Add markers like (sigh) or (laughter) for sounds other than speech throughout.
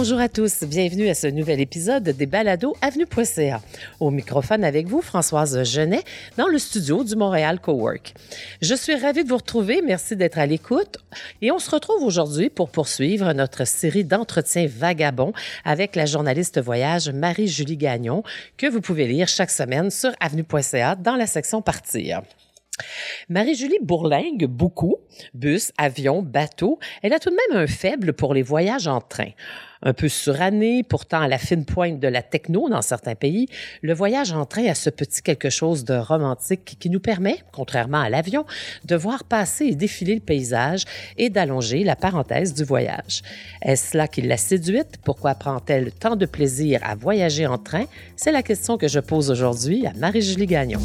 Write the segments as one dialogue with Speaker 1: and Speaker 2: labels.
Speaker 1: Bonjour à tous, bienvenue à ce nouvel épisode des Balados Avenue.ca. Au microphone avec vous, Françoise Genet, dans le studio du Montréal Cowork. Je suis ravie de vous retrouver, merci d'être à l'écoute et on se retrouve aujourd'hui pour poursuivre notre série d'entretiens vagabonds avec la journaliste voyage Marie-Julie Gagnon que vous pouvez lire chaque semaine sur avenue.ca dans la section Partir. Marie-Julie bourlingue beaucoup, bus, avion, bateau. Elle a tout de même un faible pour les voyages en train. Un peu suranné, pourtant à la fine pointe de la techno dans certains pays, le voyage en train a ce petit quelque chose de romantique qui nous permet, contrairement à l'avion, de voir passer et défiler le paysage et d'allonger la parenthèse du voyage. Est-ce là qui l'a séduite? Pourquoi prend-elle tant de plaisir à voyager en train? C'est la question que je pose aujourd'hui à Marie-Julie Gagnon.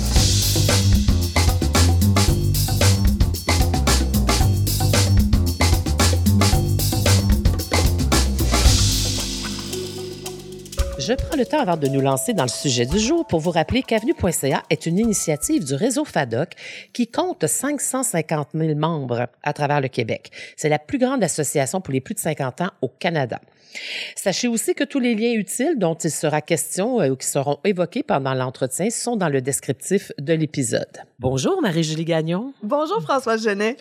Speaker 1: Je prends le temps avant de nous lancer dans le sujet du jour pour vous rappeler qu'Avenue.ca est une initiative du réseau FADOC qui compte 550 000 membres à travers le Québec. C'est la plus grande association pour les plus de 50 ans au Canada. Sachez aussi que tous les liens utiles dont il sera question euh, ou qui seront évoqués pendant l'entretien sont dans le descriptif de l'épisode. Bonjour Marie-Julie Gagnon.
Speaker 2: Bonjour François Genet.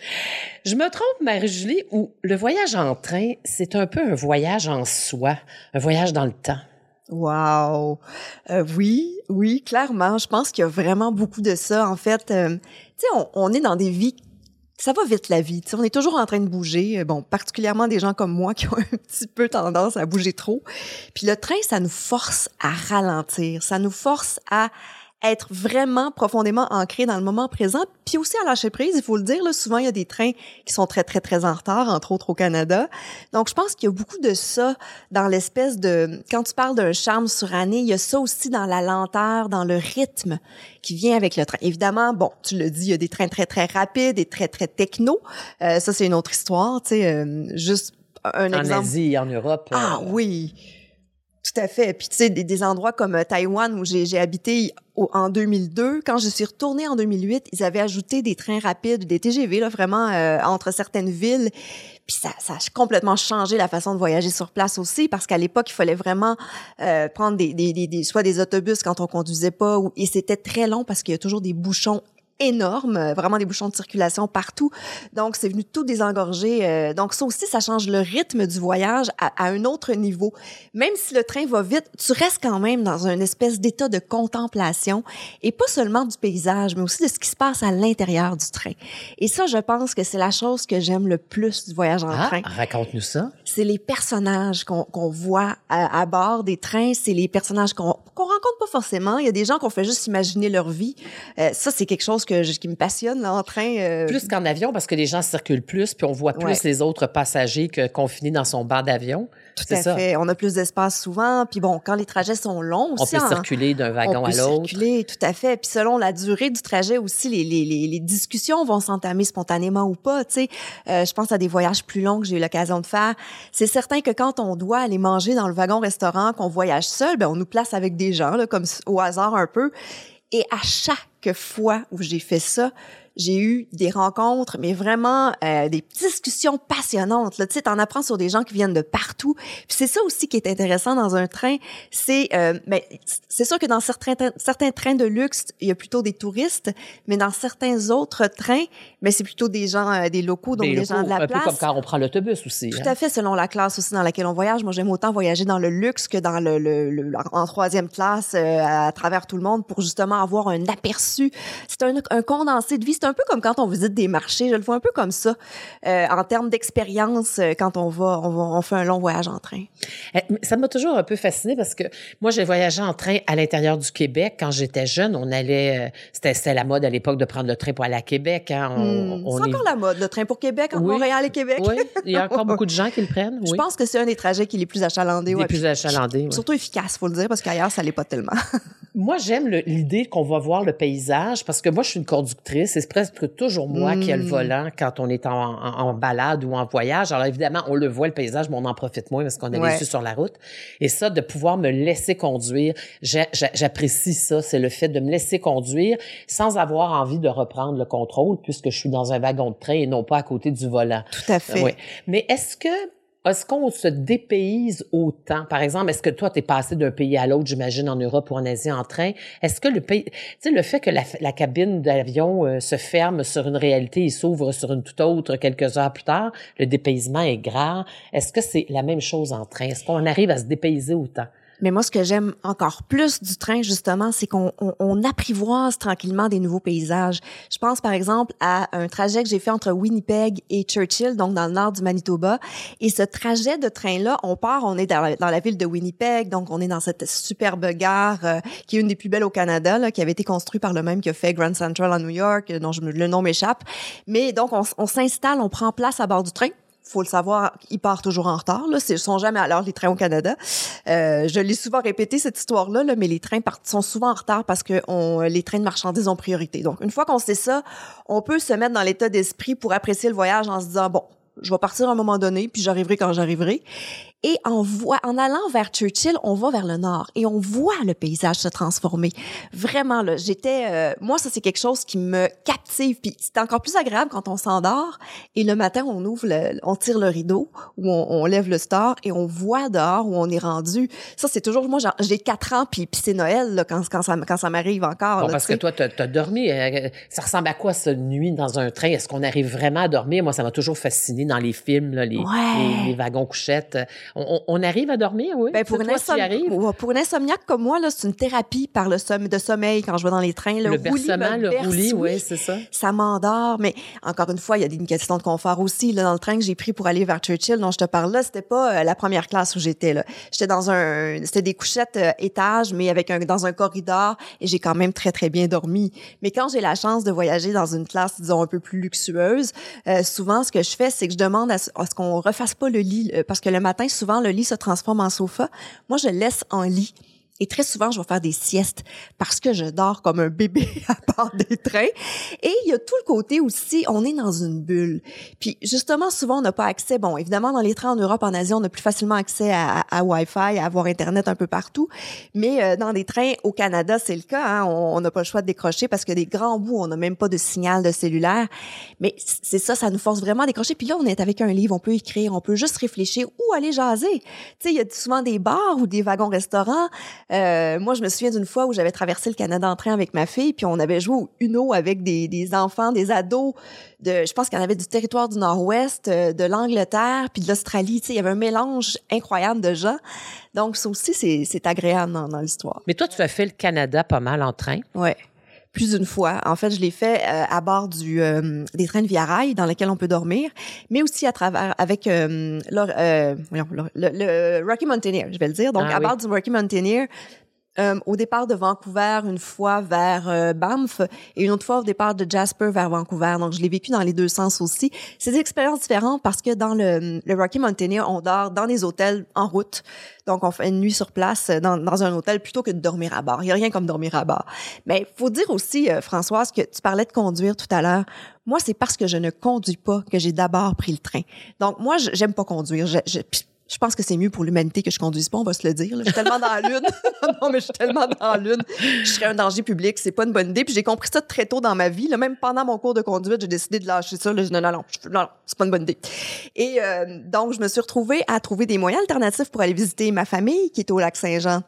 Speaker 1: Je me trompe Marie-Julie ou le voyage en train, c'est un peu un voyage en soi, un voyage dans le temps.
Speaker 2: Wow. Euh, oui, oui, clairement. Je pense qu'il y a vraiment beaucoup de ça. En fait, euh, tu sais, on, on, est dans des vies. Ça va vite la vie. sais, on est toujours en train de bouger. Euh, bon, particulièrement des gens comme moi qui ont (laughs) un petit peu tendance à bouger trop. Puis le train, ça nous force à ralentir. Ça nous force à être vraiment profondément ancré dans le moment présent, puis aussi à lâcher prise, il faut le dire. Là, souvent, il y a des trains qui sont très, très, très en retard, entre autres au Canada. Donc, je pense qu'il y a beaucoup de ça dans l'espèce de... Quand tu parles d'un charme suranné, il y a ça aussi dans la lenteur, dans le rythme qui vient avec le train. Évidemment, bon, tu le dis, il y a des trains très, très rapides et très, très techno. Euh, ça, c'est une autre histoire, tu sais. Euh, juste un
Speaker 1: en
Speaker 2: exemple.
Speaker 1: En Asie, en Europe.
Speaker 2: Ah euh... oui tout à fait. Puis tu sais, des, des, endroits comme euh, Taïwan où j'ai habité au, en 2002, quand je suis retournée en 2008, ils avaient ajouté des trains rapides, des TGV là vraiment euh, entre certaines villes. Puis ça, ça a complètement changé la façon de voyager sur place aussi, parce qu'à l'époque, il fallait vraiment euh, prendre des, des, des, soit des autobus quand on conduisait pas, ou, et c'était très long parce qu'il y a toujours des bouchons énorme, euh, vraiment des bouchons de circulation partout. Donc, c'est venu tout désengorger. Euh, donc, ça aussi, ça change le rythme du voyage à, à, un autre niveau. Même si le train va vite, tu restes quand même dans une espèce d'état de contemplation et pas seulement du paysage, mais aussi de ce qui se passe à l'intérieur du train. Et ça, je pense que c'est la chose que j'aime le plus du voyage en
Speaker 1: ah,
Speaker 2: train.
Speaker 1: Raconte-nous ça.
Speaker 2: C'est les personnages qu'on qu voit à, à, bord des trains. C'est les personnages qu'on qu rencontre pas forcément. Il y a des gens qu'on fait juste imaginer leur vie. Euh, ça, c'est quelque chose que je, qui me passionne là, en train. Euh...
Speaker 1: Plus qu'en avion parce que les gens circulent plus puis on voit plus ouais. les autres passagers que confinés dans son banc d'avion.
Speaker 2: Tout à ça. fait. On a plus d'espace souvent. Puis bon, quand les trajets sont longs aussi,
Speaker 1: on peut en, circuler d'un wagon
Speaker 2: à
Speaker 1: l'autre.
Speaker 2: Circuler, tout à fait. Puis selon la durée du trajet aussi, les, les, les, les discussions vont s'entamer spontanément ou pas. Tu sais, euh, je pense à des voyages plus longs que j'ai eu l'occasion de faire. C'est certain que quand on doit aller manger dans le wagon-restaurant, qu'on voyage seul, ben on nous place avec des gens là, comme au hasard un peu. Et à chaque fois où j'ai fait ça, j'ai eu des rencontres, mais vraiment euh, des discussions passionnantes. Là, tu sais, t'en apprends sur des gens qui viennent de partout. Puis c'est ça aussi qui est intéressant dans un train. C'est, euh, ben, c'est sûr que dans certains certains trains de luxe, il y a plutôt des touristes, mais dans certains autres trains, mais c'est plutôt des gens, euh, des locaux, donc des, des gens de la
Speaker 1: un
Speaker 2: place.
Speaker 1: peu comme quand on prend l'autobus aussi.
Speaker 2: Tout
Speaker 1: hein?
Speaker 2: à fait, selon la classe aussi dans laquelle on voyage. Moi, j'aime autant voyager dans le luxe que dans le, le, le en troisième classe euh, à travers tout le monde pour justement avoir un aperçu. C'est un, un condensé de vie. C'est un peu comme quand on visite des marchés. Je le vois un peu comme ça euh, en termes d'expérience euh, quand on va, on va, on fait un long voyage en train.
Speaker 1: Eh, Ça m'a toujours un peu fasciné parce que moi, j'ai voyagé en train à l'intérieur du Québec. Quand j'étais jeune, on allait, euh, c'était la mode à l'époque de prendre le train pour aller à Québec. Hein. On,
Speaker 2: mmh.
Speaker 1: on
Speaker 2: c'est
Speaker 1: est...
Speaker 2: encore la mode, le train pour Québec, entre
Speaker 1: oui.
Speaker 2: Montréal et Québec.
Speaker 1: Oui, il y a encore (laughs) beaucoup de gens qui le prennent.
Speaker 2: Je pense que c'est un des trajets qui est les plus achalandés.
Speaker 1: Les
Speaker 2: ouais.
Speaker 1: plus achalandés.
Speaker 2: Surtout ouais. efficace, faut le dire, parce qu'ailleurs, ça l'est pas tellement. (laughs)
Speaker 1: moi, j'aime l'idée qu'on va voir le paysage parce que moi, je suis une conductrice et presque toujours moi mmh. qui ai le volant quand on est en, en, en, balade ou en voyage. Alors, évidemment, on le voit, le paysage, mais on en profite moins parce qu'on est ouais. sur la route. Et ça, de pouvoir me laisser conduire, j'apprécie ça. C'est le fait de me laisser conduire sans avoir envie de reprendre le contrôle puisque je suis dans un wagon de train et non pas à côté du volant.
Speaker 2: Tout à fait.
Speaker 1: Oui. Mais est-ce que est-ce qu'on se dépayse autant? Par exemple, est-ce que toi, tu passé d'un pays à l'autre, j'imagine, en Europe ou en Asie en train? Est-ce que le pays, tu sais, le fait que la, cabine d'avion euh, se ferme sur une réalité et s'ouvre sur une toute autre quelques heures plus tard, le dépaysement est grand. Est-ce que c'est la même chose en train? Est-ce qu'on arrive à se dépayser autant?
Speaker 2: Mais moi, ce que j'aime encore plus du train, justement, c'est qu'on on, apprivoise tranquillement des nouveaux paysages. Je pense, par exemple, à un trajet que j'ai fait entre Winnipeg et Churchill, donc dans le nord du Manitoba. Et ce trajet de train-là, on part, on est dans la, ville de Winnipeg, donc on est dans cette superbe gare euh, qui est une des plus belles au Canada, là, qui avait été construite par le même qui a fait Grand Central à New York, dont je, le nom m'échappe. Mais donc, on, on s'installe, on prend place à bord du train faut le savoir, ils partent toujours en retard. Là, ils sont jamais à l'heure les trains au Canada. Euh, je l'ai souvent répété cette histoire-là, là, mais les trains partent, sont souvent en retard parce que on, les trains de marchandises ont priorité. Donc, une fois qu'on sait ça, on peut se mettre dans l'état d'esprit pour apprécier le voyage en se disant bon, je vais partir à un moment donné, puis j'arriverai quand j'arriverai. Et en, en allant vers Churchill, on va vers le nord et on voit le paysage se transformer. Vraiment, là, j'étais... Euh, moi, ça, c'est quelque chose qui me captive. Puis c'est encore plus agréable quand on s'endort et le matin, on ouvre, le, on tire le rideau ou on, on, lève le star et on voit dehors où on est rendu. Ça, c'est toujours... Moi, j'ai quatre ans, puis, puis c'est Noël là, quand, quand ça, quand ça m'arrive encore.
Speaker 1: Bon, parce que toi, tu as, dormi. Euh, ça ressemble à quoi, cette nuit dans un train? Est-ce qu'on arrive vraiment à dormir? Moi, ça m'a toujours fasciné dans les films, là, les, les, les wagons couchettes on, arrive à dormir, oui.
Speaker 2: Ben pour, une pour une insomniaque comme moi, c'est une thérapie par le somme de sommeil quand je vais dans les trains.
Speaker 1: Le, le bercement, le roulis, oui, c'est ça.
Speaker 2: Ça m'endort, mais encore une fois, il y a une question de confort aussi. Là, dans le train que j'ai pris pour aller vers Churchill, dont je te parle là, c'était pas euh, la première classe où j'étais. Là, j'étais dans un, c'était des couchettes euh, étages, mais avec un dans un corridor, et j'ai quand même très très bien dormi. Mais quand j'ai la chance de voyager dans une classe, disons un peu plus luxueuse, euh, souvent ce que je fais, c'est que je demande à, à ce qu'on refasse pas le lit, parce que le matin, souvent le lit se transforme en sofa. Moi, je laisse en lit. Et très souvent, je vais faire des siestes parce que je dors comme un bébé (laughs) à part des trains. Et il y a tout le côté aussi, on est dans une bulle. Puis justement, souvent, on n'a pas accès. Bon, évidemment, dans les trains en Europe, en Asie, on a plus facilement accès à, Wi-Fi, à avoir Internet un peu partout. Mais euh, dans des trains au Canada, c'est le cas. Hein? On n'a pas le choix de décrocher parce que des grands bouts, on n'a même pas de signal de cellulaire. Mais c'est ça, ça nous force vraiment à décrocher. Puis là, on est avec un livre, on peut écrire, on peut juste réfléchir ou aller jaser. Tu sais, il y a souvent des bars ou des wagons-restaurants euh, moi, je me souviens d'une fois où j'avais traversé le Canada en train avec ma fille, puis on avait joué au Uno avec des, des enfants, des ados de, je pense qu'il y en avait du territoire du Nord-Ouest, euh, de l'Angleterre, puis de l'Australie. Tu sais, il y avait un mélange incroyable de gens. Donc, ça aussi, c'est agréable dans, dans l'histoire.
Speaker 1: Mais toi, tu as fait le Canada pas mal en train.
Speaker 2: Ouais plus d'une fois. En fait, je l'ai fait euh, à bord du euh, des trains de Via Rail dans lesquels on peut dormir, mais aussi à travers avec euh, le, le, Rocky Mountaineer, je vais le dire. Donc ah à bord du Rocky Mountaineer, euh, au départ de Vancouver une fois vers euh, Banff et une autre fois au départ de Jasper vers Vancouver. Donc, je l'ai vécu dans les deux sens aussi. C'est des expériences différentes parce que dans le, le Rocky Mountaineer, on dort dans des hôtels en route. Donc, on fait une nuit sur place dans, dans un hôtel plutôt que de dormir à bord. Il n'y a rien comme dormir à bord. Mais faut dire aussi, euh, Françoise, que tu parlais de conduire tout à l'heure. Moi, c'est parce que je ne conduis pas que j'ai d'abord pris le train. Donc, moi, j'aime pas conduire. Je, je, je pense que c'est mieux pour l'humanité que je conduise pas, on va se le dire. Je suis tellement dans la lune. (laughs) non, mais je suis tellement dans la lune. Je serais un danger public, c'est pas une bonne idée. Puis j'ai compris ça très tôt dans ma vie. Là, même pendant mon cours de conduite, j'ai décidé de lâcher ça. Là, je dis non, non, non, non, c'est pas une bonne idée. Et euh, donc, je me suis retrouvée à trouver des moyens alternatifs pour aller visiter ma famille qui est au lac Saint-Jean.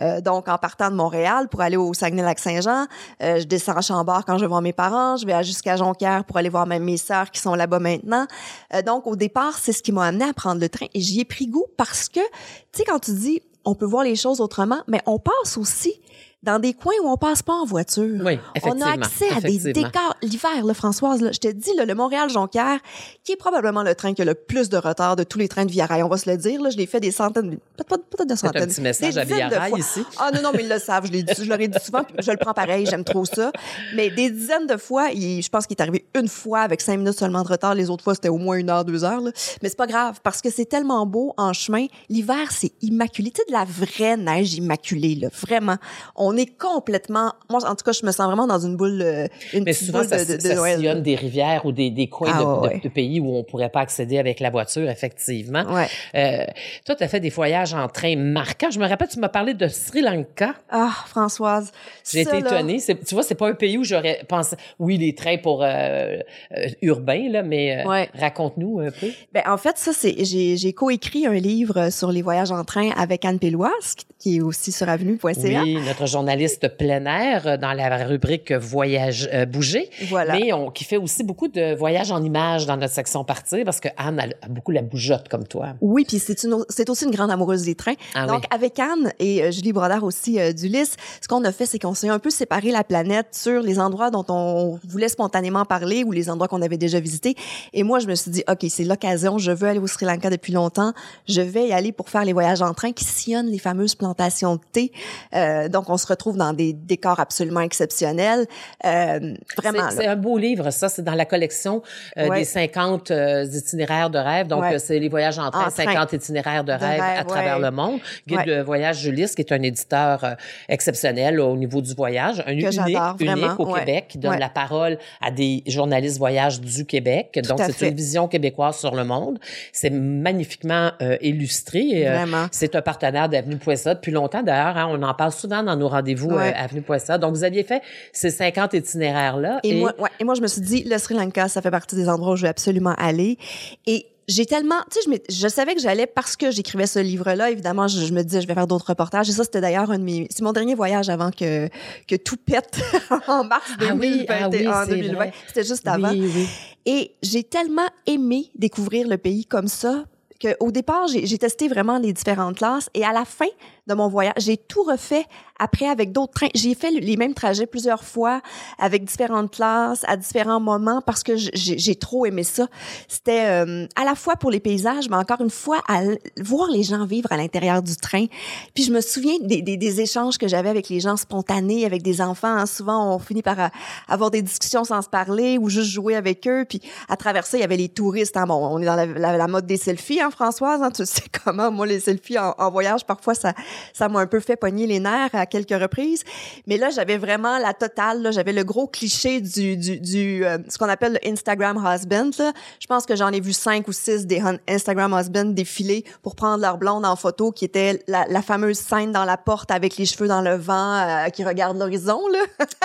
Speaker 2: Euh, donc, en partant de Montréal pour aller au Saguenay-Lac-Saint-Jean, euh, je descends à Chambord quand je vais voir mes parents, je vais jusqu'à Jonquière pour aller voir même mes sœurs qui sont là-bas maintenant. Euh, donc, au départ, c'est ce qui m'a amené à prendre le train et j'y ai pris goût parce que, tu sais, quand tu dis on peut voir les choses autrement, mais on passe aussi dans des coins où on passe pas en voiture.
Speaker 1: Oui,
Speaker 2: on a accès à des décors. L'hiver, là, Françoise, là, je te dis, là, le Montréal-Jonquière, qui est probablement le train qui a le plus de retard de tous les trains de Via Rail, on va se le dire. Là, je l'ai fait des centaines, peut-être peut de centaines. Un
Speaker 1: petit message à Via Rail ici.
Speaker 2: Ah non, non, mais ils le savent. Je, l'ai dit, je leur ai dit souvent, je le prends pareil, j'aime trop ça. Mais des dizaines de fois, je pense qu'il est arrivé une fois avec cinq minutes seulement de retard. Les autres fois, c'était au moins une heure, deux heures. Là. Mais c'est pas grave, parce que c'est tellement beau en chemin. L'hiver, c'est immaculé. Tu sais, de la vraie neige immaculée, là. Vraiment. On on est complètement, moi, en tout cas, je me sens vraiment dans une boule, euh, une
Speaker 1: Mais souvent,
Speaker 2: boule
Speaker 1: ça,
Speaker 2: de, de,
Speaker 1: ça sillonne des rivières ou des, des coins
Speaker 2: Ah,
Speaker 1: de,
Speaker 2: ouais,
Speaker 1: pays où on pourrait pas accéder avec la voiture, effectivement.
Speaker 2: Ouais.
Speaker 1: Euh, toi, tu as fait des voyages en train marquants. Je me rappelle, tu m'as parlé de Sri Lanka.
Speaker 2: Ah, Françoise.
Speaker 1: J'ai été
Speaker 2: là,
Speaker 1: étonnée. Tu vois, c'est pas un pays où j'aurais pensé. Oui, les trains pour euh, euh, urbains, là, mais raconte-nous un peu.
Speaker 2: Ben, en fait, ça, c'est, j'ai, j'ai coécrit un livre sur les voyages en train avec Anne Péloise, qui- qui est aussi sur avenue.ca.
Speaker 1: Oui, notre journaliste plein air euh, dans la rubrique Voyage euh, bouger,
Speaker 2: Voilà.
Speaker 1: mais on, qui fait aussi beaucoup de voyages en images dans notre section partir parce que Anne a, beaucoup la bougeotte comme toi.
Speaker 2: Oui, puis c'est une, c'est aussi une grande amoureuse des trains.
Speaker 1: Ah
Speaker 2: Donc,
Speaker 1: oui.
Speaker 2: avec Anne et euh, Julie Brodard aussi euh, d'Ulysse, ce qu'on a fait, c'est qu'on s'est un peu séparé la planète sur les endroits dont on voulait spontanément parler ou les endroits qu'on avait déjà visités. Et moi, je me suis dit, OK, c'est l'occasion, je veux aller au Sri Lanka depuis longtemps, je vais y aller pour faire les voyages en train qui sillonnent les fameuses plantations de thé. Euh, donc, on se retrouve dans des décors absolument exceptionnels. Euh, vraiment,
Speaker 1: C'est- un beau livre, ça. C'est dans la collection euh,
Speaker 2: Ouais.
Speaker 1: des 50 euh, itinéraires de rêve. Donc,
Speaker 2: Ouais.
Speaker 1: euh, c'est les voyages en train,
Speaker 2: En train.
Speaker 1: 50 itinéraires de,
Speaker 2: De
Speaker 1: rêve à travers
Speaker 2: ouais.
Speaker 1: le monde. Guide de voyage Julis, qui est un éditeur exceptionnel au niveau du voyage, un unique,
Speaker 2: j'adore,
Speaker 1: unique au. Québec, qui donne la parole à des journalistes voyage du Québec. Donc, c'est une vision québécoise sur le monde. C'est magnifiquement illustré.
Speaker 2: Vraiment.
Speaker 1: c'est un partenaire d'Avenue Poisson depuis longtemps. D'ailleurs, hein, on en parle souvent dans nos rendez-vous
Speaker 2: Ouais.
Speaker 1: euh, Avenue Poisson. Donc, vous aviez fait ces 50 itinéraires-là.
Speaker 2: Et, moi, ouais, et moi, je me suis dit, le Sri Lanka, ça fait partie des endroits où je vais absolument aller. Et j'ai tellement, tu sais, je, je savais que j'allais parce que j'écrivais ce livre-là. Évidemment, je, je me disais, je vais faire d'autres reportages. Et ça, c'était d'ailleurs un de mes, c'est mon dernier voyage avant que que tout pète (laughs) en mars
Speaker 1: Ah oui,
Speaker 2: 2020.
Speaker 1: ah oui,
Speaker 2: en
Speaker 1: c'est
Speaker 2: 2020.
Speaker 1: vrai.
Speaker 2: C'était juste avant.
Speaker 1: Oui.
Speaker 2: Et j'ai tellement aimé découvrir le pays comme ça que au départ, j'ai testé vraiment les différentes classes et à la fin de mon voyage, j'ai tout refait après avec d'autres trains. J'ai fait les mêmes trajets plusieurs fois avec différentes classes à différents moments parce que j'ai trop aimé ça. C'était euh, à la fois pour les paysages, mais encore une fois à voir les gens vivre à l'intérieur du train. Puis je me souviens des, des, des échanges que j'avais avec les gens spontanés, avec des enfants. hein. Souvent, on finit par euh, avoir des discussions sans se parler ou juste jouer avec eux. Puis à travers ça, il y avait les touristes. Hein. Bon, on est dans la, la- mode des selfies, hein, Françoise. Hein? Tu sais comment, moi, les selfies en voyage, parfois, ça ça m'a un peu fait pogner les nerfs à quelques reprises. Mais là, j'avais vraiment la totale. là. J'avais le gros cliché du, du, du euh, ce qu'on appelle le Instagram husband. Là. Je pense que j'en ai vu cinq ou six des Instagram husbands défiler pour prendre leur blonde en photo, qui était la, la fameuse scène dans la porte avec les cheveux dans le vent euh, qui regarde l'horizon. là.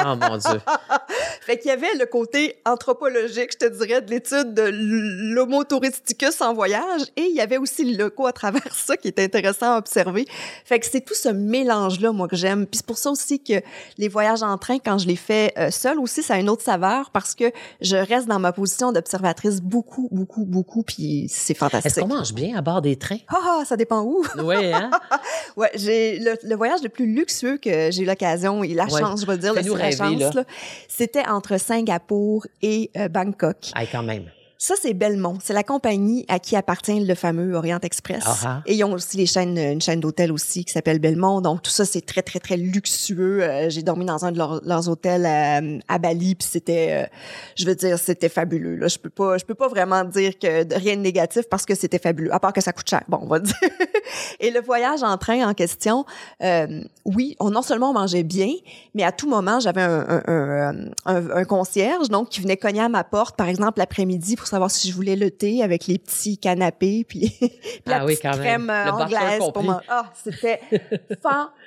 Speaker 1: Oh mon Dieu. (laughs)
Speaker 2: Fait qu'il y avait le côté anthropologique, je te dirais, de l'étude de l'homo touristicus en voyage, et il y avait aussi le loco à travers ça qui était intéressant à observer. Fait que c'est tout ce mélange-là, moi, que j'aime. Puis c'est pour ça aussi que les voyages en train, quand je les fais euh, seule aussi, ça a une autre saveur parce que je reste dans ma position d'observatrice beaucoup, beaucoup, beaucoup, puis c'est fantastique.
Speaker 1: Est-ce qu'on mange bien à bord des trains?
Speaker 2: Ah, ah, ça dépend où. (laughs)
Speaker 1: Oui, hein? (laughs)
Speaker 2: Ouais, j'ai le, le voyage le plus luxueux que j'ai eu l'occasion et la
Speaker 1: Ouais.
Speaker 2: chance, je vais le dire, c'est la chance,
Speaker 1: là.
Speaker 2: là. C'était entre Singapour et euh, Bangkok.
Speaker 1: Ah, quand même.
Speaker 2: Ça, c'est Belmont. C'est la compagnie à qui appartient le fameux Orient Express.
Speaker 1: Ah.
Speaker 2: Et ils ont aussi les chaînes, une chaîne d'hôtels aussi qui s'appelle Belmont. Donc, tout ça, c'est très, très, très luxueux. Euh, j'ai dormi dans un de leurs, leurs hôtels à, à Bali, puis c'était, euh, je veux dire, c'était fabuleux. Là. Je peux pas, je peux pas vraiment dire que rien de négatif parce que c'était fabuleux, à part que ça coûte cher. Bon, on va dire. (laughs) Et le voyage en train en question, euh, oui, on, non seulement on mangeait bien, mais à tout moment, j'avais un, un, un, un- un concierge donc qui venait cogner à ma porte, par exemple, l'après-midi pour savoir si je voulais le thé avec les petits canapés, puis, puis (laughs) la
Speaker 1: Ah oui,
Speaker 2: petite
Speaker 1: quand même.
Speaker 2: crème euh, anglaise pour moi. Ah, c'était fantastique. (laughs)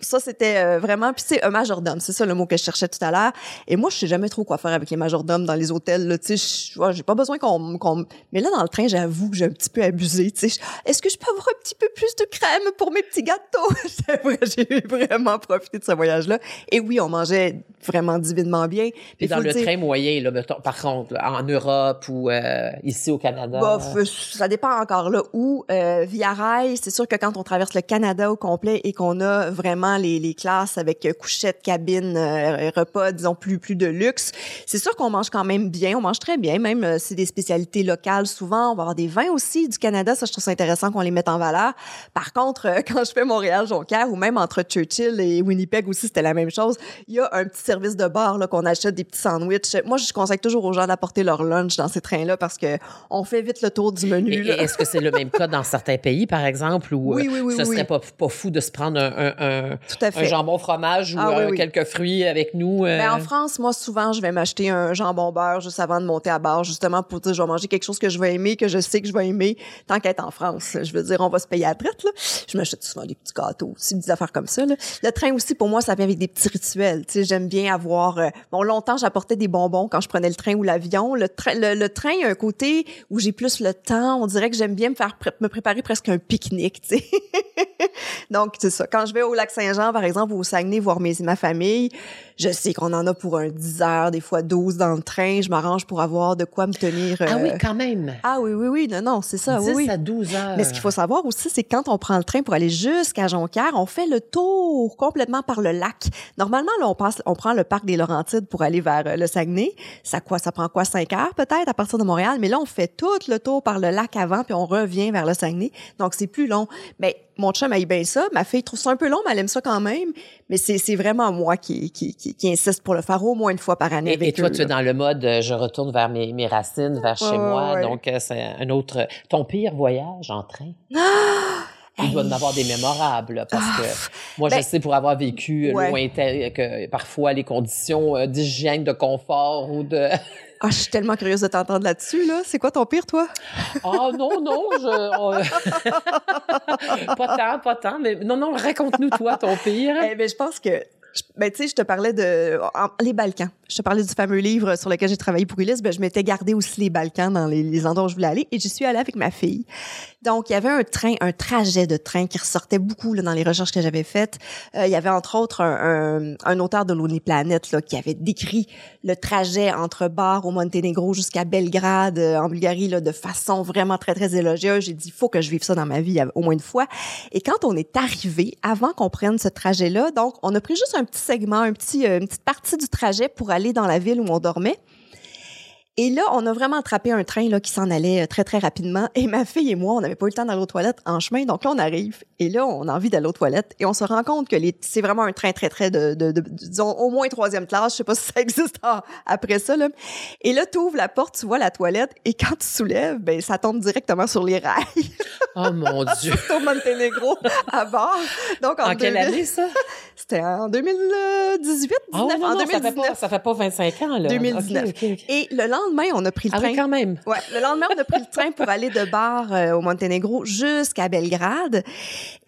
Speaker 2: Ça, c'était euh, vraiment... Puis c'est un majordome, c'est ça le mot que je cherchais tout à l'heure. Et moi, je sais jamais trop quoi faire avec les majordomes dans les hôtels. Tu sais, j'ai pas besoin qu'on... m- Mais là, dans le train, j'avoue que j'ai un petit peu abusé. Tu sais, est-ce que je peux avoir un petit peu plus de crème pour mes petits gâteaux? (laughs) J'ai vraiment profité de ce voyage-là. Et oui, on mangeait vraiment divinement bien.
Speaker 1: Puis dans le
Speaker 2: dire-
Speaker 1: train moyen, là, mettons, par contre, là, en Europe ou euh, ici au Canada.
Speaker 2: Bof, euh, ça dépend encore là où. Euh, via rail, c'est sûr que quand on traverse le Canada au complet et qu'on a vraiment les, les classes avec euh, couchette, cabine, euh, repas, disons plus plus de luxe, c'est sûr qu'on mange quand même bien. On mange très bien, même euh, c'est des spécialités locales. Souvent, on va avoir des vins aussi du Canada. Ça, je trouve ça intéressant qu'on les mette en valeur. Par contre, euh, (laughs) quand je fais Montréal-Jonquière ou même entre Churchill et Winnipeg aussi, c'était la même chose. Il y a un petit service de bar là qu'on achète des petits sandwichs. Moi, je conseille toujours aux gens d'apporter leur lunch dans ces trains-là parce que on fait vite le tour du menu.
Speaker 1: Est-ce que c'est le même cas dans certains pays, par exemple, où
Speaker 2: Oui,
Speaker 1: euh,
Speaker 2: oui, oui,
Speaker 1: ce serait pas, pas fou de se prendre prendre un, un,
Speaker 2: Tout à fait.
Speaker 1: un jambon fromage ou
Speaker 2: Ah oui,
Speaker 1: euh,
Speaker 2: oui.
Speaker 1: quelques fruits avec nous. euh,
Speaker 2: Ben, en France, moi, souvent, je vais m'acheter un jambon beurre juste avant de monter à bord, justement pour dire, je vais manger quelque chose que je vais aimer, que je sais que je vais aimer, tant qu'être en France. Je veux dire, on va se payer à la traite, là. Je m'achète souvent des petits gâteaux aussi, des affaires comme ça, là. Le train aussi, pour moi, ça vient avec des petits rituels. Tu sais, j'aime bien avoir, euh, bon, longtemps, j'apportais des bonbons quand je prenais le train ou l'avion. Le, train le, le train a un côté où j'ai plus le temps. On dirait que j'aime bien me faire, me préparer presque un pique-nique, tu sais. (laughs) Donc, c'est ça. Quand je vais au lac Saint-Jean, par exemple, ou au Saguenay voir mes, ma famille, je sais qu'on en a pour un 10 heures, des fois 12 dans le train. Je m'arrange pour avoir de quoi me tenir.
Speaker 1: Ah oui,
Speaker 2: euh,
Speaker 1: quand même.
Speaker 2: Ah oui, oui, oui. Non, non, c'est ça.
Speaker 1: 10
Speaker 2: oui,
Speaker 1: à 12 heures.
Speaker 2: Mais ce qu'il faut savoir aussi, c'est que quand on prend le train pour aller jusqu'à Jonquière, on fait le tour complètement par le lac. Normalement, là, on passe, on prend le parc des Laurentides pour aller vers euh, le Saguenay. Ça quoi, ça prend quoi, cinq heures peut-être à partir de Montréal? Mais là, on fait tout le tour par le lac avant, puis on revient vers le Saguenay. Donc, c'est plus long. Mais mon chum aille bien ça. Ma fille trouve ça un peu long, mais elle aime ça quand même. Mais c'est, vraiment moi qui, qui, qui, qui insiste pour le faire au moins une fois par année
Speaker 1: Et,
Speaker 2: avec
Speaker 1: et toi,
Speaker 2: eux,
Speaker 1: tu es dans le mode euh, je retourne vers mes, mes racines, vers chez
Speaker 2: Ouais,
Speaker 1: moi.
Speaker 2: ouais.
Speaker 1: Donc, euh, c'est un autre. Ton pire voyage en train? (gasps) Il doit en avoir des mémorables, parce
Speaker 2: Ah,
Speaker 1: que moi,
Speaker 2: ben,
Speaker 1: je sais pour avoir vécu euh,
Speaker 2: ouais.
Speaker 1: lointain que parfois les conditions euh, d'hygiène, de confort ou de.
Speaker 2: Ah, je suis tellement curieuse de t'entendre là-dessus, là. C'est quoi ton pire, toi?
Speaker 1: Oh non, non, je. (laughs) pas tant, pas tant, mais non, non, raconte-nous, toi, ton pire.
Speaker 2: Eh ben, je pense que, ben, tu sais, je te parlais de les Balkans. Je te parlais du fameux livre sur lequel j'ai travaillé pour Ulysse. Ben, je m'étais gardé aussi les Balkans dans les, endroits où je voulais aller et j'y suis allée avec ma fille. Donc, il y avait un train, un trajet de train qui ressortait beaucoup là, dans les recherches que j'avais faites. Euh, il y avait entre autres un, un, un auteur de Lonely Planet là, qui avait décrit le trajet entre Bar au Monténégro jusqu'à Belgrade euh, en Bulgarie là, de façon vraiment très très élogieuse. J'ai dit faut que je vive ça dans ma vie au moins une fois. Et quand on est arrivé, avant qu'on prenne ce trajet-là, donc on a pris juste un petit segment, un petit, euh, une petite partie du trajet pour aller dans la ville où on dormait. Et là, on a vraiment attrapé un train là, qui s'en allait euh, très, très rapidement. Et ma fille et moi, on n'avait pas eu le temps d'aller aux toilettes en chemin. Donc là, on arrive. Et là, on a envie d'aller aux toilettes. Et on se rend compte que les- c'est vraiment un train très, très de, de, de- disons, au moins troisième classe. Je sais pas si ça (laughs) existe après ça. Là. Et là, tu ouvres la porte, tu vois la toilette. Et quand tu soulèves, ben, ça tombe directement sur les rails
Speaker 1: Oh mon (laughs) Dieu.
Speaker 2: au Monténégro à bord. Donc, en,
Speaker 1: En quelle
Speaker 2: 2000
Speaker 1: année, ça?
Speaker 2: C'était en 2018, 19,
Speaker 1: Ah ouais, non,
Speaker 2: en
Speaker 1: non, ça fait,
Speaker 2: 2019.
Speaker 1: pas, ça fait pas 25 ans, là.
Speaker 2: 2019.
Speaker 1: Ok, ok, ok.
Speaker 2: Et le lendemain, on a pris le
Speaker 1: Ah
Speaker 2: train.
Speaker 1: oui, quand même.
Speaker 2: Ouais, le lendemain, on a pris le train pour aller de Bar euh, au Monténégro jusqu'à Belgrade.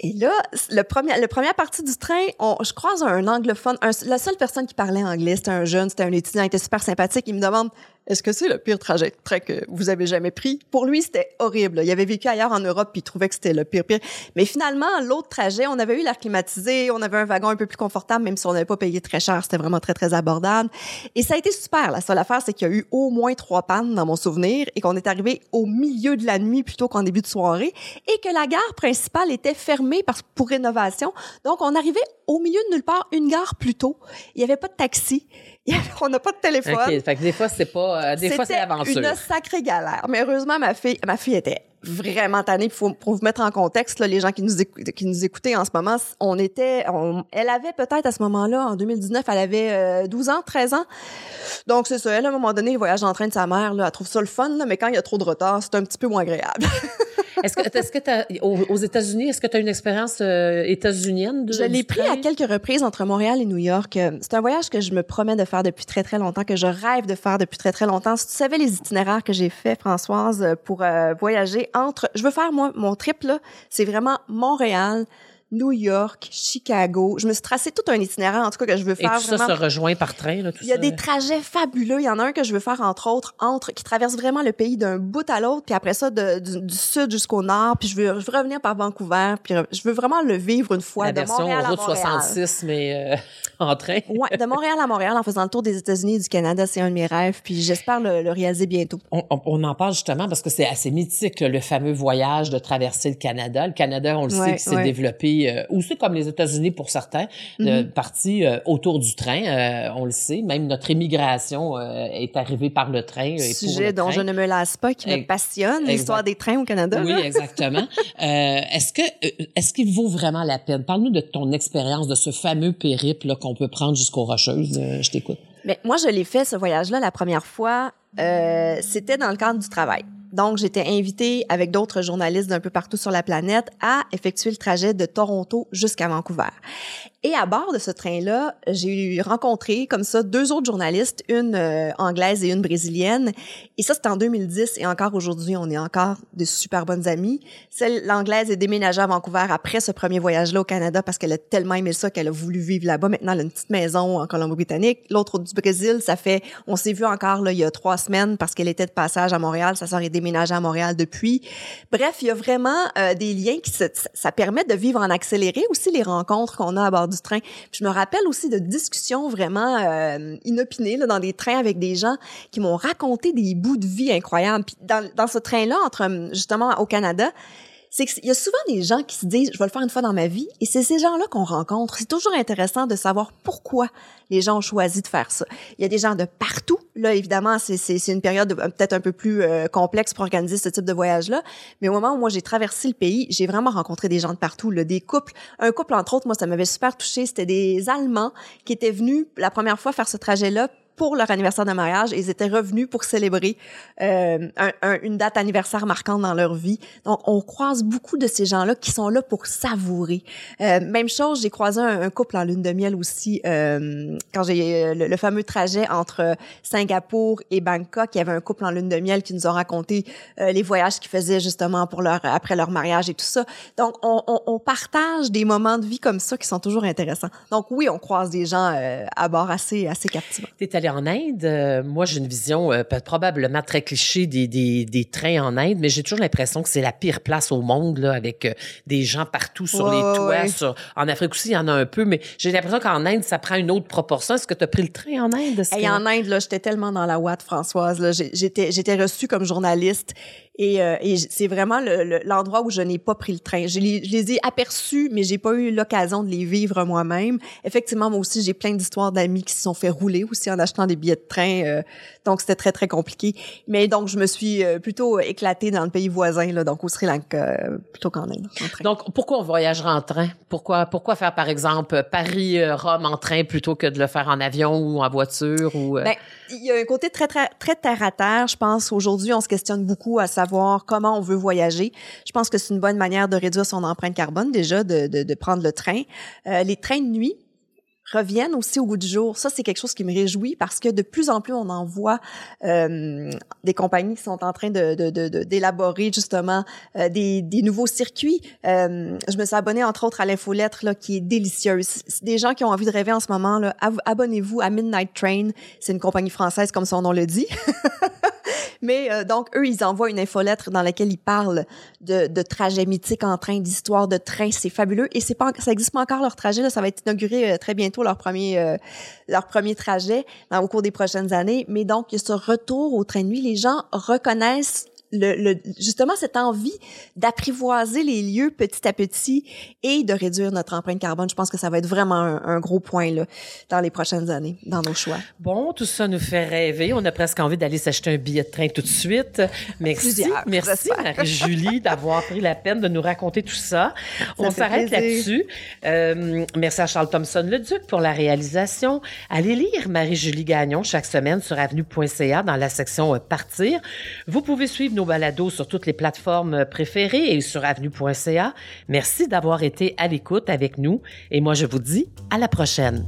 Speaker 2: Et là, le premier, la première partie du train, on, je croise un anglophone. un- la seule personne qui parlait anglais, c'était un jeune, c'était un étudiant, il était super sympathique. Il me demande est-ce que c'est le pire trajet train que vous avez jamais pris? Pour lui, c'était horrible. Il avait vécu ailleurs en Europe, puis il trouvait que c'était le pire pire. Mais finalement, l'autre trajet, on avait eu l'air climatisé, on avait un wagon un peu plus confortable, même si on n'avait pas payé très cher. C'était vraiment très très abordable. Et ça a été super. La seule affaire, c'est qu'il y a eu au moins trois pannes dans mon souvenir et qu'on est arrivé au milieu de la nuit plutôt qu'en début de soirée et que la gare principale était fermée pour rénovation. Donc, on arrivait au milieu de nulle part, une gare plus tôt. Il n'y avait pas de taxi. (laughs) On n'a pas de téléphone.
Speaker 1: OK, fait que des fois, c'est pas... euh, des fois, c'est
Speaker 2: C'était
Speaker 1: l'aventure.
Speaker 2: une sacrée galère. Mais heureusement, ma fille, ma fille était vraiment tannée. Pour, pour vous mettre en contexte, là, les gens qui nous, qui nous écoutaient en ce moment, on était, on- elle avait peut-être à ce moment-là, en 2019, elle avait euh, 12 ans, 13 ans. Donc, c'est ça. Elle, à un moment donné, le voyage en train de sa mère, là, elle trouve ça le fun, là, mais quand il y a trop de retard, c'est un petit peu moins agréable. (laughs)
Speaker 1: Est-ce que, est-ce que t'as, aux, États-Unis, est-ce que tu as une expérience euh, états-unienne de
Speaker 2: Je l'ai pris à quelques reprises entre Montréal et New York. Euh, C'est un voyage que je me promets de faire depuis très, très longtemps, que je rêve de faire depuis très, très longtemps. Si tu savais les itinéraires que j'ai fait, Françoise, euh, pour euh, voyager entre... Je veux faire, moi, mon trip, là, c'est vraiment Montréal, New York, Chicago. Je me suis tracé tout un itinéraire, en tout cas, que je veux
Speaker 1: Et
Speaker 2: faire
Speaker 1: tout ça
Speaker 2: vraiment...
Speaker 1: se rejoint par train, là, tout
Speaker 2: Il y a
Speaker 1: ça?
Speaker 2: des trajets fabuleux. Il y en a un que je veux faire, entre autres, entre, qui traverse vraiment le pays d'un bout à l'autre, puis après ça, de- du, du sud jusqu'au nord, puis je veux, je veux revenir par Vancouver, puis je veux vraiment le vivre une fois,
Speaker 1: La
Speaker 2: de
Speaker 1: version
Speaker 2: Montréal à Montréal.
Speaker 1: 66, mais euh, (laughs) en train.
Speaker 2: Ouais, de Montréal à Montréal en faisant le tour des États-Unis et du Canada, c'est un de mes rêves, puis j'espère le, le réaliser bientôt.
Speaker 1: On, on- on en parle justement parce que c'est assez mythique, là, le fameux voyage de traverser le Canada. Le Canada, on le
Speaker 2: Ouais,
Speaker 1: sait, qui s'est
Speaker 2: ouais.
Speaker 1: développé, euh, aussi comme les États-Unis pour certains, euh, euh, autour du train. euh, on le sait, même notre émigration euh, est arrivée par le train. et pour
Speaker 2: Sujet
Speaker 1: le
Speaker 2: dont
Speaker 1: train.
Speaker 2: je ne me lasse pas, qui me passionne, l'histoire des trains au Canada.
Speaker 1: Oui,
Speaker 2: là. (laughs)
Speaker 1: exactement. Est-ce que est-ce qu'il vaut vraiment la peine? Parle-nous de ton expérience de ce fameux périple qu'on peut prendre jusqu'aux Rocheuses. Je t'écoute.
Speaker 2: Mais moi, je l'ai fait, ce voyage-là, la première fois, euh, c'était dans le cadre du travail. Donc, j'étais invitée avec d'autres journalistes d'un peu partout sur la planète à effectuer le trajet de Toronto jusqu'à Vancouver. Et à bord de ce train-là, j'ai rencontré comme ça deux autres journalistes, une euh, anglaise et une brésilienne. Et ça, c'était en 2010 et encore aujourd'hui, on est encore de super bonnes amies. Celle, l'anglaise est déménagée à Vancouver après ce premier voyage-là au Canada parce qu'elle a tellement aimé ça qu'elle a voulu vivre là-bas. Maintenant, elle a une petite maison en Colombie-Britannique. L'autre du Brésil, ça fait, on s'est vu encore là il y a trois semaines parce qu'elle était de passage à Montréal. Sa sœur est déménagée à Montréal depuis. Bref, il y a vraiment euh, des liens qui se, ça permet de vivre en accéléré aussi les rencontres qu'on a à bord je me rappelle aussi de discussions vraiment euh, inopinées là, dans des trains avec des gens qui m'ont raconté des bouts de vie incroyables. Puis dans ce train-là, entre justement au Canada, c'est qu'il y a souvent des gens qui se disent, je vais le faire une fois dans ma vie, et c'est ces gens-là qu'on rencontre. C'est toujours intéressant de savoir pourquoi les gens ont choisi de faire ça. Il y a des gens de partout. Là, évidemment, c'est une période peut-être un peu plus euh, complexe pour organiser ce type de voyage-là. Mais au moment où moi, j'ai traversé le pays, j'ai vraiment rencontré des gens de partout, là, des couples. Un couple, entre autres, moi, ça m'avait super touché. C'était des Allemands qui étaient venus la première fois faire ce trajet-là pour leur anniversaire de mariage ils étaient revenus pour célébrer euh, un, une date anniversaire marquante dans leur vie. Donc, on croise beaucoup de ces gens-là qui sont là pour savourer. Euh, même chose, j'ai croisé un, couple en lune de miel aussi euh, quand j'ai euh, le, fameux trajet entre Singapour et Bangkok. Il y avait un couple en lune de miel qui nous a raconté euh, les voyages qu'ils faisaient justement pour leur après leur mariage et tout ça. Donc, on, on, on, partage des moments de vie comme ça qui sont toujours intéressants. Donc, oui, on croise des gens euh, à bord assez assez captivants
Speaker 1: en Inde, euh, moi, j'ai une vision euh, probablement très cliché des, des, des, trains en Inde, mais j'ai toujours l'impression que c'est la pire place au monde, là, avec euh, des gens partout sur les toits. Sur, en Afrique aussi, il y en a un peu, mais j'ai l'impression qu'en Inde, ça prend une autre proportion. Est-ce que tu as pris le train en Inde?
Speaker 2: Et en Inde, là, j'étais tellement dans la ouate, Françoise. Là, j'étais, j'étais reçue comme journaliste et, euh, et c'est vraiment l'endroit où je n'ai pas pris le train. Je les, je les ai aperçus, mais j'ai pas eu l'occasion de les vivre moi-même. Effectivement, moi aussi, j'ai plein d'histoires d'amis qui se sont fait rouler aussi en achetant des billets de train. Euh, donc, c'était très, très compliqué. Mais donc, je me suis euh, plutôt éclatée dans le pays voisin, là, donc au Sri Lanka, plutôt qu'en Inde.
Speaker 1: Donc, pourquoi on voyagera en train? Pourquoi, pourquoi faire, par exemple, Paris-Rome en train plutôt que de le faire en avion ou en voiture? Ou,
Speaker 2: ben, il y a un côté très, très, très terre à terre. Je pense aujourd'hui, on se questionne beaucoup à savoir comment on veut voyager. Je pense que c'est une bonne manière de réduire son empreinte carbone déjà, de, de, prendre le train. Euh, les trains de nuit, reviennent aussi au goût du jour. Ça, c'est quelque chose qui me réjouit parce que de plus en plus, on en voit euh, des compagnies qui sont en train d'élaborer justement euh, des, nouveaux circuits. Je me suis abonnée entre autres à l'infolettre là, qui est délicieuse. Des gens qui ont envie de rêver en ce moment, abonnez-vous à Midnight Train. C'est une compagnie française comme son nom le dit. (laughs) Mais euh, donc, eux, ils envoient une infolettre dans laquelle ils parlent de, de trajets mythiques en train, d'histoires de train. C'est fabuleux. Et c'est pas, ça existe pas encore leur trajet. Là. Ça va être inauguré euh, très bientôt, leur premier, euh, leur premier trajet dans, au cours des prochaines années. Mais donc, il y a ce retour au train de nuit. Les gens reconnaissent le, justement cette envie d'apprivoiser les lieux petit à petit et de réduire notre empreinte carbone. Je pense que ça va être vraiment un, gros point là, dans les prochaines années, dans nos choix.
Speaker 1: Bon, tout ça nous fait rêver. On a presque envie d'aller s'acheter un billet de train tout de suite. Merci, merci Marie-Julie (laughs) d'avoir pris la peine de nous raconter tout ça. On s'arrête là-dessus. Euh, merci à Charles Thompson-Leduc pour la réalisation. Allez lire Marie-Julie Gagnon chaque semaine sur avenue.ca dans la section euh, Partir. Vous pouvez suivre nos balados sur toutes les plateformes préférées et sur avenue.ca. Merci d'avoir été à l'écoute avec nous et moi je vous dis à la prochaine.